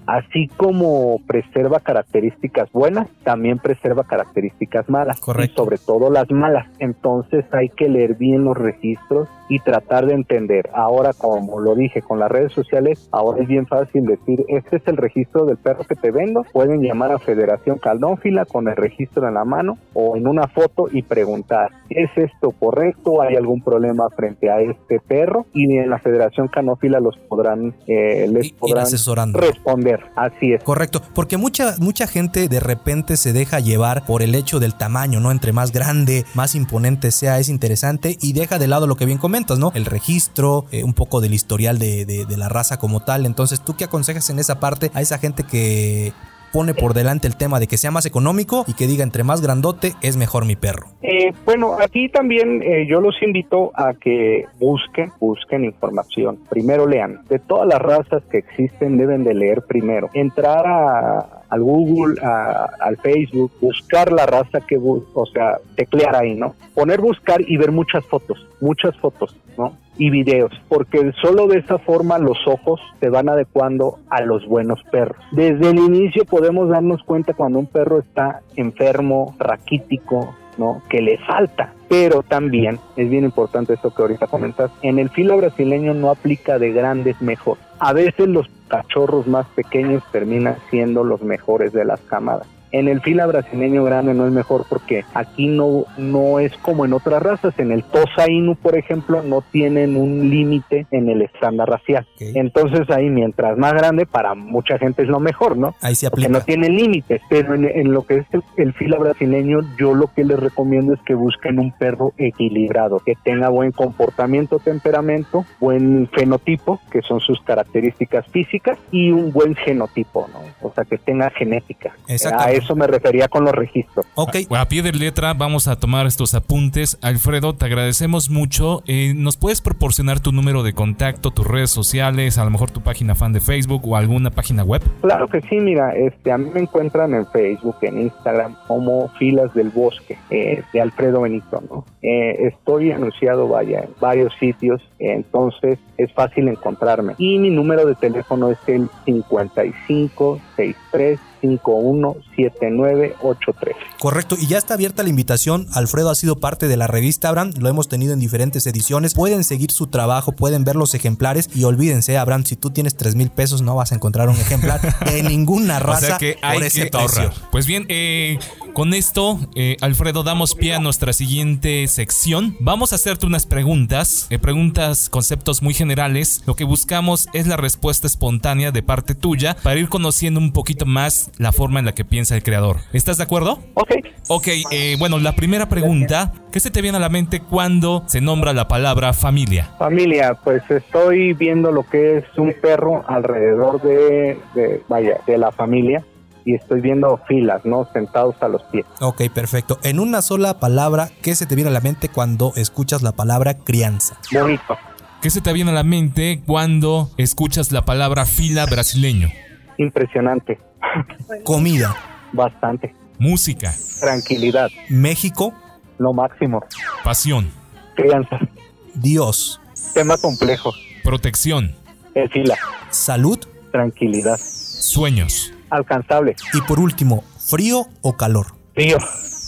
así como preserva características buenas, también preserva características malas, y sobre todo las malas. Entonces hay que leer bien los registros y tratar de entender. Ahora, como lo dije con las redes sociales, ahora es bien fácil decir, este es el registro del perro que te vendo. Pueden llamar a Federación Caldónfila con el registro en la mano o en una foto y preguntar, ¿es esto correcto? ¿Hay algún problema frente a este perro? Y en la Federación Canófila los podrán, eh, les podrán responder. Así es. Correcto, porque mucha, mucha gente de repente se deja llevar por el hecho del tamaño, ¿no? Entre más grande, más imponente sea, es interesante y deja de lado lo que bien comentas, ¿no? El registro, eh, un poco del historial de, de la raza como tal. Entonces, ¿tú qué aconsejas en esa parte a esa gente que pone por delante el tema de que sea más económico y que diga entre más grandote es mejor mi perro? Eh, bueno, aquí también eh, yo los invito a que busquen, busquen información. Primero lean. De todas las razas que existen deben de leer primero. Entrar a, al Google, al Facebook, buscar la raza que, o sea, teclear ahí, ¿no? Poner buscar y ver muchas fotos, muchas fotos, ¿no? Y videos, porque solo de esa forma los ojos se van adecuando a los buenos perros. Desde el inicio podemos darnos cuenta cuando un perro está enfermo, raquítico, ¿no? Que le falta. Pero también es bien importante esto que ahorita comentas. En el filo brasileño no aplica de grandes mejor. A veces los cachorros más pequeños terminan siendo los mejores de las camadas. En el fila brasileño grande no es mejor porque aquí no, no es como en otras razas. En el Tosa Inu, por ejemplo, no tienen un límite en el estándar racial. Entonces ahí mientras más grande, para mucha gente es lo mejor, ¿no? Ahí se aplica. Porque no tiene límites. Pero en, lo que es el, fila brasileño, yo lo que les recomiendo es que busquen un perro equilibrado, que tenga buen comportamiento, temperamento, buen fenotipo, que son sus características físicas, y un buen genotipo, ¿no? O sea, que tenga genética. Exacto eso me refería con los registros. Ok. A pie de letra vamos a tomar estos apuntes. Alfredo, te agradecemos mucho. Eh, ¿Nos puedes proporcionar tu número de contacto, tus redes sociales, a lo mejor tu página fan de Facebook o alguna página web? Claro que sí, mira, este, a mí me encuentran en Facebook, en Instagram, como Filas del Bosque, eh, de Alfredo Benito, ¿no? Eh, estoy anunciado, vaya, en varios sitios, entonces es fácil encontrarme. Y mi número de teléfono es el 5563 517983. Correcto, y ya está abierta la invitación. Alfredo ha sido parte de la revista Abraham, lo hemos tenido en diferentes ediciones. Pueden seguir su trabajo, pueden ver los ejemplares y olvídense, Abraham, si tú tienes 3 mil pesos no vas a encontrar un ejemplar de ninguna raza que hay por ese que ahorrar. Pues bien, eh, con esto, eh, Alfredo, damos pie a nuestra siguiente sección. Vamos a hacerte unas preguntas, eh, preguntas, conceptos muy generales. Lo que buscamos es la respuesta espontánea de parte tuya para ir conociendo un poquito más la forma en la que piensa el creador. ¿Estás de acuerdo? Ok. Ok, eh, bueno, la primera pregunta, ¿qué se te viene a la mente cuando se nombra la palabra familia? Familia, pues estoy viendo lo que es un perro alrededor de, de vaya, de la familia y estoy viendo filas, ¿no? Sentados a los pies. Ok, perfecto. En una sola palabra, ¿qué se te viene a la mente cuando escuchas la palabra crianza? Bonito. ¿Qué se te viene a la mente cuando escuchas la palabra fila brasileño? Impresionante. Comida. Bastante. Música. Tranquilidad. México. Lo máximo. Pasión. Crianza. Dios. Tema complejo. Protección. El fila. Salud. Tranquilidad. Sueños. Alcanzable. Y por último, frío o calor. Frío.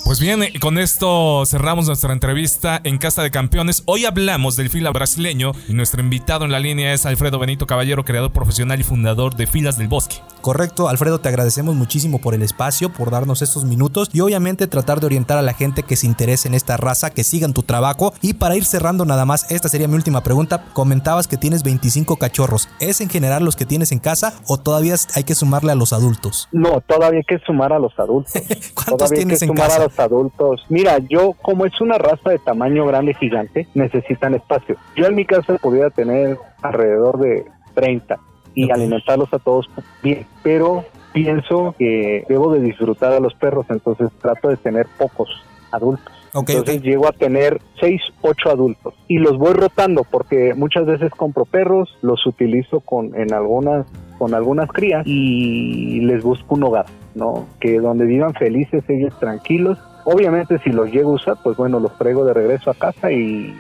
Pues bien, con esto cerramos nuestra entrevista en Casa de Campeones. Hoy hablamos del fila brasileño y nuestro invitado en la línea es Alfredo Benito Caballero, creador profesional y fundador de Filas del Bosque. Correcto, Alfredo, te agradecemos muchísimo por el espacio, por darnos estos minutos y obviamente tratar de orientar a la gente que se interese en esta raza, que sigan tu trabajo. Y para ir cerrando nada más, esta sería mi última pregunta. Comentabas que tienes 25 cachorros. ¿Es en general los que tienes en casa o todavía hay que sumarle a los adultos? No, todavía hay que sumar a los adultos. ¿Cuántos tienes en casa? Adultos. Mira, yo como es una raza de tamaño grande gigante, necesitan espacio. Yo en mi casa podría tener alrededor de 30 y alimentarlos a todos bien, pero pienso que debo de disfrutar a los perros, entonces trato de tener pocos adultos. entonces llego a tener 6, 8 adultos y los voy rotando porque muchas veces compro perros, los utilizo con en algunas con algunas crías y les busco un hogar, ¿no? Que donde vivan felices ellos tranquilos Obviamente si los llego a usar, pues bueno, los traigo de regreso a casa y,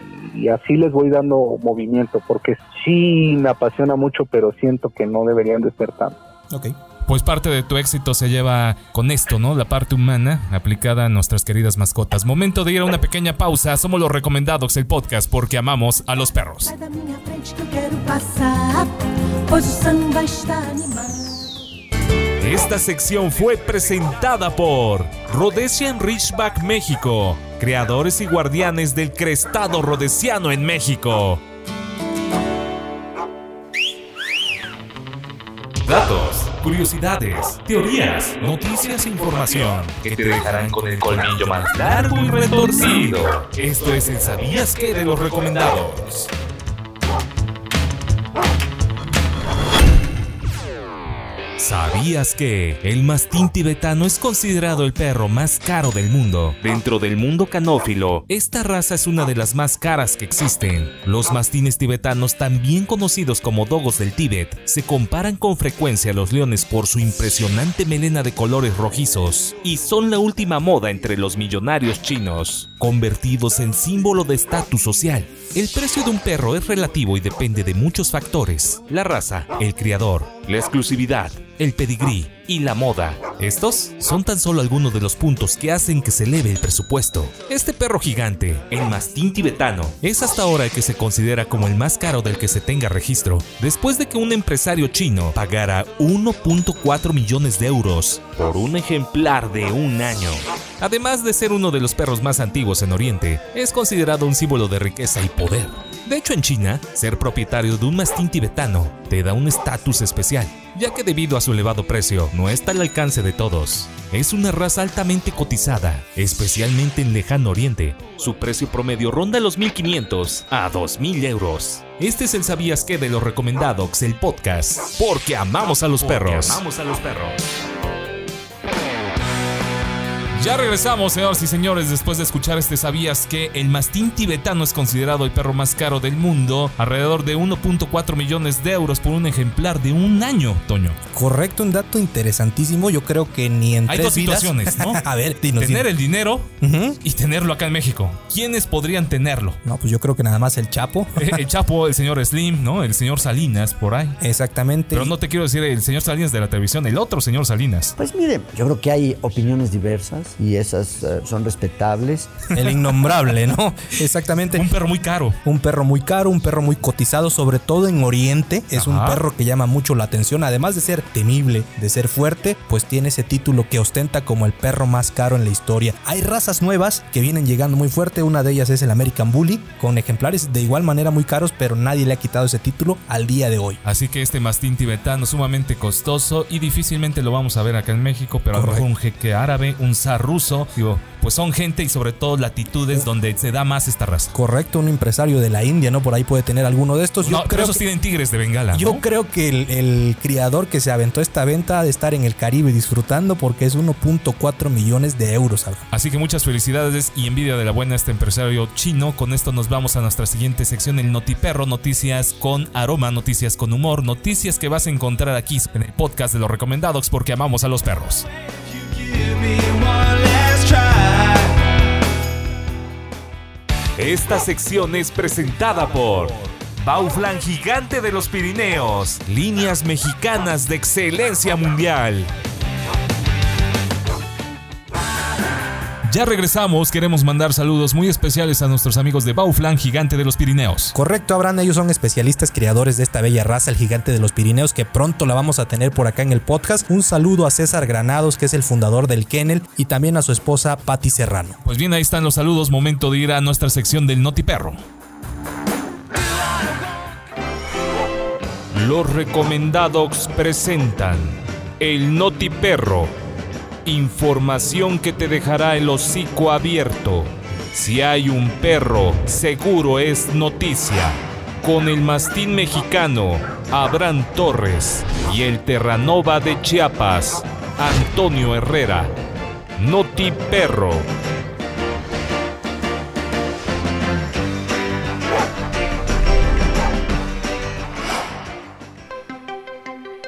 así les voy dando movimiento, porque sí me apasiona mucho, pero siento que no deberían de ser tanto. Ok. Pues parte de tu éxito se lleva con esto, ¿no? La parte humana aplicada a nuestras queridas mascotas. Momento de ir a una pequeña pausa. Somos los recomendados, el podcast, porque amamos a los perros. Esta sección fue presentada por Rhodesian Ridgeback México, creadores y guardianes del crestado rodesiano en México. Datos, curiosidades, teorías, noticias e información que te dejarán con el colmillo más largo y retorcido. Esto es el ¿Sabías qué de los recomendados? ¿Sabías que el mastín tibetano es considerado el perro más caro del mundo? Dentro del mundo canófilo, esta raza es una de las más caras que existen. Los mastines tibetanos, también conocidos como dogos del Tíbet, se comparan con frecuencia a los leones por su impresionante melena de colores rojizos y son la última moda entre los millonarios chinos, convertidos en símbolo de estatus social. El precio de un perro es relativo y depende de muchos factores: la raza, el criador, la exclusividad, el pedigrí y la moda. Estos son tan solo algunos de los puntos que hacen que se eleve el presupuesto. Este perro gigante, el mastín tibetano, es hasta ahora el que se considera como el más caro del que se tenga registro, después de que un empresario chino pagara 1.4 millones de euros por un ejemplar de un año. Además de ser uno de los perros más antiguos en Oriente, es considerado un símbolo de riqueza y poder. De hecho, en China, ser propietario de un mastín tibetano te da un estatus especial, ya que debido a su elevado precio no está al alcance de todos. Es una raza altamente cotizada, especialmente en lejano oriente. Su precio promedio ronda los 1.500 a 2.000 euros. Este es el Sabías que de los recomendados, el podcast, porque amamos a los perros. Amamos a los perros. Ya regresamos, señores y señores, después de escuchar este ¿Sabías que el mastín tibetano es considerado el perro más caro del mundo? Alrededor de 1.4 millones de euros por un ejemplar de un año, Toño. Correcto, un dato interesantísimo. Yo creo que ni en Hay tres dos vidas- situaciones, ¿no? A ver, dinos, Tener dinos. el dinero y tenerlo acá en México. ¿Quiénes podrían tenerlo? No, pues yo creo que nada más el Chapo. Eh, El Chapo, el señor Slim, ¿no? El señor Salinas, por ahí. Exactamente. Pero no te quiero decir el señor Salinas de la televisión, el otro señor Salinas. Pues mire, yo creo que hay opiniones diversas y esas eh, son respetables. El innombrable, ¿no? Exactamente. Un perro muy caro. Un perro muy caro, un perro muy cotizado, sobre todo en Oriente. Es un perro que llama mucho la atención. Además de ser temible, de ser fuerte, pues tiene ese título que ostenta como el perro más caro en la historia. Hay razas nuevas que vienen llegando muy fuerte. Una de ellas es el American Bully, con ejemplares de igual manera muy caros, pero nadie le ha quitado ese título al día de hoy. Así que este mastín tibetano sumamente costoso y difícilmente lo vamos a ver acá en México, pero un jeque árabe, un zar ruso, digo, pues son gente y sobre todo latitudes donde se da más esta raza. Correcto, un empresario de la India, ¿no? Por ahí puede tener alguno de estos. No, pero esos que- tienen tigres de Bengala. ¿no? Yo creo que el, el criador que se aventó esta venta ha de estar en el Caribe disfrutando porque es 1.4 millones de euros. Abraham. Así que muchas felicidades y envidia de la buena a este empresario chino. Con esto nos vamos a nuestra siguiente sección, el Notiperro, noticias con aroma, noticias con humor, noticias que vas a encontrar aquí en el podcast de los recomendados porque amamos a los perros. Esta sección es presentada por Bauflan Gigante de los Pirineos, líneas mexicanas de excelencia mundial. Ya regresamos, queremos mandar saludos muy especiales a nuestros amigos de Bauflan Gigante de los Pirineos. Correcto, Abraham, ellos son especialistas criadores de esta bella raza, el gigante de los Pirineos, que pronto la vamos a tener por acá en el podcast. Un saludo a César Granados, que es el fundador del Kennel, y también a su esposa Patti Serrano. Pues bien, ahí están los saludos, momento de ir a nuestra sección del Notiperro. Los recomendados presentan el Notiperro. Información que te dejará el hocico abierto. Si hay un perro, seguro es noticia. Con el mastín mexicano, Abraham Torres, y el Terranova de Chiapas, Antonio Herrera. Notiperro.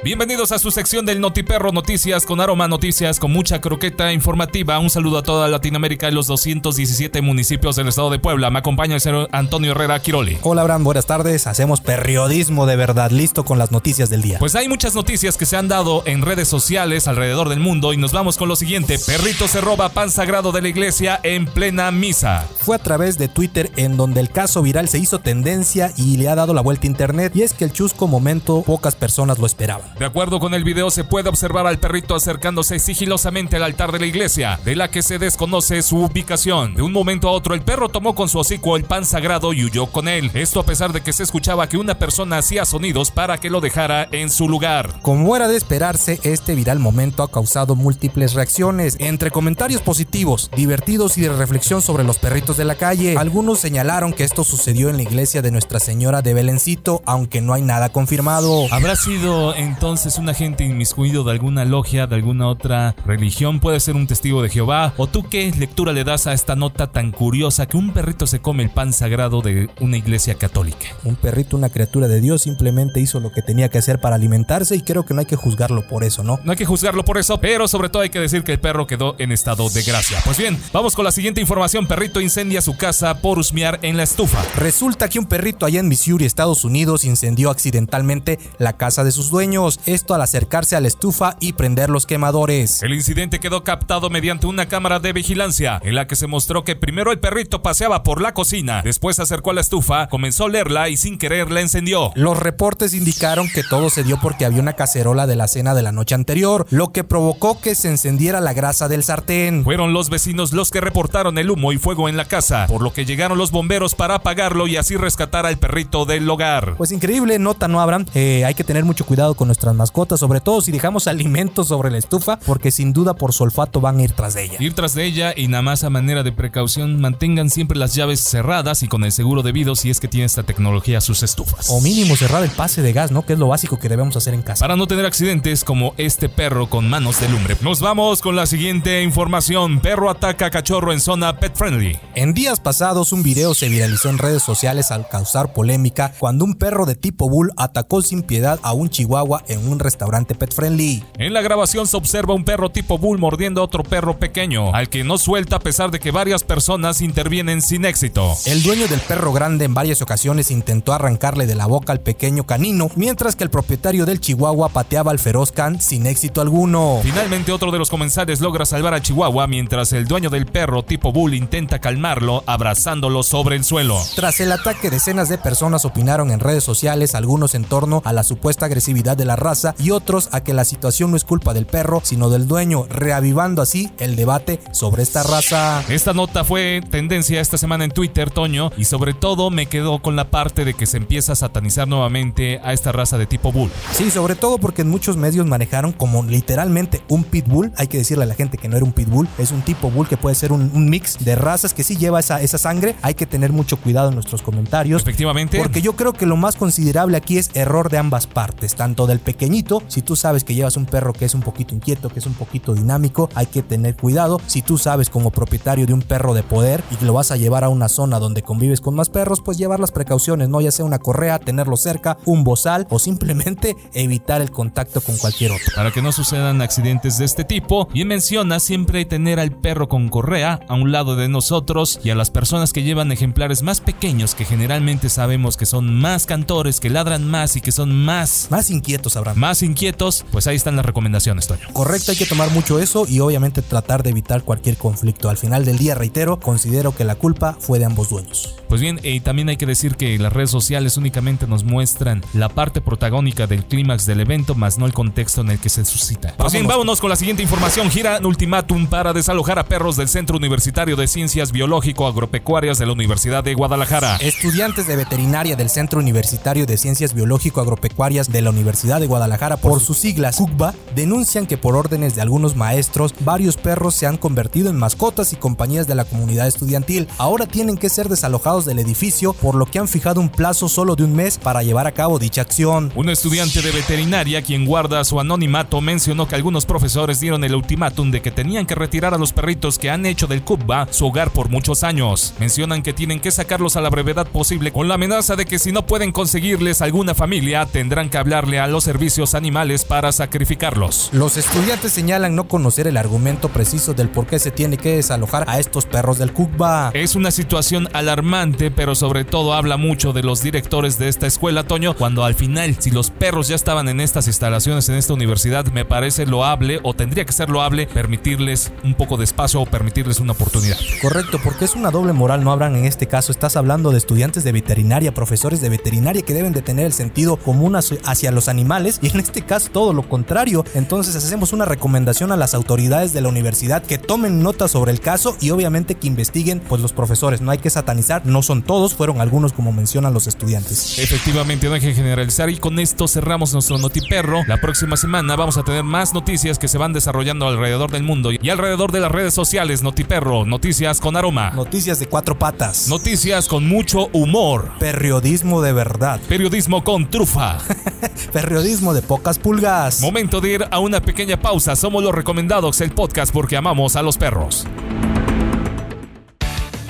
Bienvenidos a su sección del Notiperro Noticias con aroma noticias con mucha croqueta informativa. Un saludo a toda Latinoamérica y los 217 municipios del estado de Puebla. Me acompaña el señor Antonio Herrera Quiroli. Hola, Abraham, buenas tardes. Hacemos periodismo de verdad, listo con las noticias del día. Pues hay muchas noticias que se han dado en redes sociales alrededor del mundo y nos vamos con lo siguiente. Perrito se roba pan sagrado de la iglesia en plena misa. Fue a través de Twitter en donde el caso viral se hizo tendencia y le ha dado la vuelta a internet, y es que el chusco momento pocas personas lo esperaban. De acuerdo con el video se puede observar al perrito acercándose sigilosamente al altar de la iglesia, de la que se desconoce su ubicación. De un momento a otro el perro tomó con su hocico el pan sagrado y huyó con él. Esto a pesar de que se escuchaba que una persona hacía sonidos para que lo dejara en su lugar. Como era de esperarse, este viral momento ha causado múltiples reacciones, entre comentarios positivos, divertidos y de reflexión sobre los perritos de la calle. Algunos señalaron que esto sucedió en la iglesia de Nuestra Señora de Belencito, aunque no hay nada confirmado. ¿Habrá sido entonces un agente inmiscuido de alguna logia, de alguna otra religión? Puede ser un testigo de Jehová. ¿O tú qué lectura le das a esta nota tan curiosa que un perrito se come el pan sagrado de una iglesia católica? Un perrito, una criatura de Dios, simplemente hizo lo que tenía que hacer para alimentarse y creo que no hay que juzgarlo por eso, ¿no? No hay que juzgarlo por eso, pero sobre todo hay que decir que el perro quedó en estado de gracia. Pues bien, vamos con la siguiente información. Perrito incendia su casa por husmear en la estufa. Resulta que un perrito allá en Missouri, Estados Unidos, incendió accidentalmente la casa de sus dueños, esto al acercarse a la estufa y prender los quemadores. El incidente quedó captado mediante una cámara de vigilancia, en la que se mostró que primero el perrito paseaba por la cocina, después se acercó a la estufa, comenzó a olerla y sin querer la encendió. Los reportes indicaron que todo se dio porque había una cacerola de la cena de la noche anterior, lo que provocó que se encendiera la grasa del sartén. Fueron los vecinos los que reportaron el humo y fuego en la casa, por lo que llegaron los bomberos para apagarlo y así rescatar al perrito del hogar. Pues increíble nota, ¿no, Abraham? Eh, hay que tener mucho cuidado con nuestras mascotas, sobre todo si dejamos alimentos sobre la estufa, porque sin duda por su olfato van a ir tras de ella. Ir tras de ella y nada más a manera de precaución mantengan siempre las llaves cerradas y con el seguro debido si es que tiene esta tecnología sus estufas. O mínimo cerrar el pase de gas, ¿no? Que es lo básico que debemos hacer en casa. Para no tener accidentes como este perro con manos de lumbre. Nos vamos con la siguiente información. Perro ataca a cachorro en zona pet friendly. En días pasados un video se viralizó en redes sociales al causar polémica cuando un perro de tipo bull atacó sin piedad a un chihuahua en un restaurante pet friendly. En la grabación se observa un perro tipo bull mordiendo a otro perro pequeño, al que no suelta a pesar de que varias personas intervienen sin éxito. El dueño del perro grande en varias ocasiones intentó arrancarle de la boca al pequeño canino, mientras que el propietario del chihuahua pateaba al feroz can sin éxito alguno. Finalmente otro de los comensales logra salvar al chihuahua mientras el dueño del perro tipo bull intenta calmarlo abrazándolo sobre el suelo. Tras el ataque decenas de personas opinaron en redes sociales, algunos en torno a la supuesta agresividad de la raza y otros a que la situación no es culpa del perro, sino del dueño, reavivando así el debate sobre esta raza. Esta nota fue tendencia esta semana en Twitter, Toño, y sobre todo me quedó con la parte de que se empieza a satanizar nuevamente a esta raza de tipo bull. Sí, sobre todo porque en muchos medios manejaron como literalmente un pitbull. Hay que decirle a la gente que no era un pitbull, es un tipo bull que puede ser un, un mix de razas que sí lleva esa, esa sangre. Hay que tener mucho cuidado en nuestros comentarios. Efectivamente. Porque yo creo que lo más considerable aquí es error de ambas partes, tanto del pequeñito, si tú sabes que llevas un perro que es un poquito inquieto, que es un poquito dinámico, hay que tener cuidado. Si tú sabes como propietario de un perro de poder y lo vas a llevar a una zona donde convives con más perros, pues llevar las precauciones, no ya sea una correa, tenerlo cerca, un bozal o simplemente evitar el contacto con cualquier otro. Para que no sucedan accidentes de este tipo, bien menciona siempre tener al perro con correa a un lado de nosotros y a las personas que llevan ejemplares más pequeños que generalmente sabemos que son más cantores, que ladran más y que son más Más inquietos, Más inquietos, pues ahí están las recomendaciones, Toño. Correcto, hay que tomar mucho eso y obviamente tratar de evitar cualquier conflicto. Al final del día, reitero, considero que la culpa fue de ambos dueños. Pues bien, y también hay que decir que las redes sociales únicamente nos muestran la parte protagónica del clímax del evento, más no el contexto en el que se suscita. Pues bien, vámonos con la siguiente información. Gira ultimátum para desalojar a perros del Centro Universitario de Ciencias Biológico-Agropecuarias de la Universidad de Guadalajara. Estudiantes de veterinaria del Centro Universitario de Ciencias Biológico-Agropecuarias de la Universidad de Guadalajara, por sus siglas CUCBA, denuncian que por órdenes de algunos maestros, varios perros se han convertido en mascotas y compañías de la comunidad estudiantil. Ahora tienen que ser desalojados del edificio, por lo que han fijado un plazo solo de un mes para llevar a cabo dicha acción. Un estudiante de veterinaria, quien guarda su anonimato, mencionó que algunos profesores dieron el ultimátum de que tenían que retirar a los perritos que han hecho del CUBA su hogar por muchos años. Mencionan que tienen que sacarlos a la brevedad posible con la amenaza de que si no pueden conseguirles alguna familia, tendrán que hablarle a los servicios animales para sacrificarlos. Los estudiantes señalan no conocer el argumento preciso del por qué se tiene que desalojar a estos perros del CUCBA. Es una situación alarmante, pero sobre todo habla mucho de los directores de esta escuela, Toño, cuando al final, si los perros ya estaban en estas instalaciones, en esta universidad, me parece loable, o tendría que ser loable, permitirles un poco de espacio o permitirles una oportunidad. Correcto, porque es una doble moral, no habrán en este caso. Estás hablando de estudiantes de veterinaria, profesores de veterinaria que deben de tener el sentido común hacia hacia los animales y en este caso todo lo contrario. Entonces hacemos una recomendación a las autoridades de la universidad que tomen nota sobre el caso y obviamente que investiguen pues los profesores. No hay que satanizar, no son todos, fueron algunos como mencionan los estudiantes. Efectivamente, no hay que generalizar y con esto cerramos nuestro Notiperro. La próxima semana vamos a tener más noticias que se van desarrollando alrededor del mundo y alrededor de las redes sociales. Notiperro, noticias con aroma. Noticias de cuatro patas. Noticias con mucho humor. Periodismo de verdad. Periodismo con trufa. Periodismo de pocas pulgas. Momento de ir a una pequeña pausa. Somos los recomendados, el podcast porque amamos a los perros.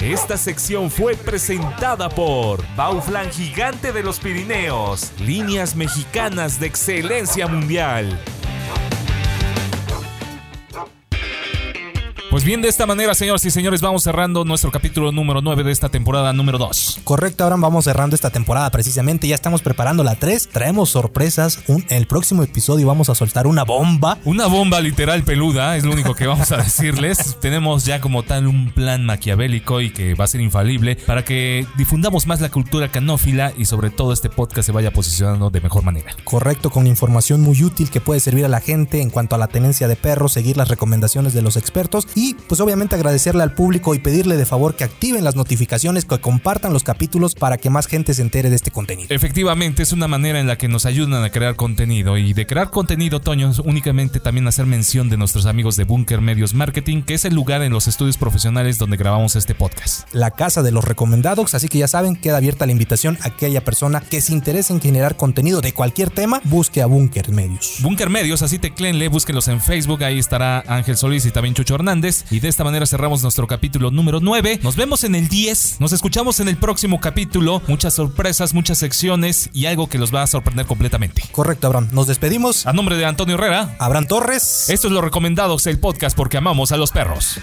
Esta sección fue presentada por Bauflan Gigante de los Pirineos, líneas mexicanas de excelencia mundial. Pues bien, de esta manera, señoras y señores, vamos cerrando nuestro capítulo número 9 de esta temporada número 2. Correcto, ahora vamos cerrando esta temporada precisamente, ya estamos preparando la 3, traemos sorpresas, un, en el próximo episodio vamos a soltar una bomba. Una bomba literal peluda, es lo único que vamos a decirles. Tenemos ya como tal un plan maquiavélico y que va a ser infalible para que difundamos más la cultura canófila y sobre todo este podcast se vaya posicionando de mejor manera. Correcto, con información muy útil que puede servir a la gente en cuanto a la tenencia de perros, seguir las recomendaciones de los expertos y pues obviamente agradecerle al público y pedirle de favor que activen las notificaciones, que compartan los capítulos para que más gente se entere de este contenido. Efectivamente, es una manera en la que nos ayudan a crear contenido y de crear contenido, Toño, únicamente también hacer mención de nuestros amigos de Bunker Medios Marketing, que es el lugar en los estudios profesionales donde grabamos este podcast. La casa de los recomendados, así que ya saben, queda abierta la invitación a aquella persona que se interese en generar contenido de cualquier tema, busque a Bunker Medios. Bunker Medios, así teclenle, búsquenlos en Facebook, ahí estará Ángel Solís y también Chucho Hernández. Y de esta manera cerramos nuestro capítulo número 9. Nos vemos en el 10. Nos escuchamos en el próximo capítulo. Muchas sorpresas, muchas secciones y algo que los va a sorprender completamente. Correcto, Abraham. Nos despedimos. A nombre de Antonio Herrera. Abraham Torres. Esto es Lo Recomendados, el podcast porque amamos a los perros.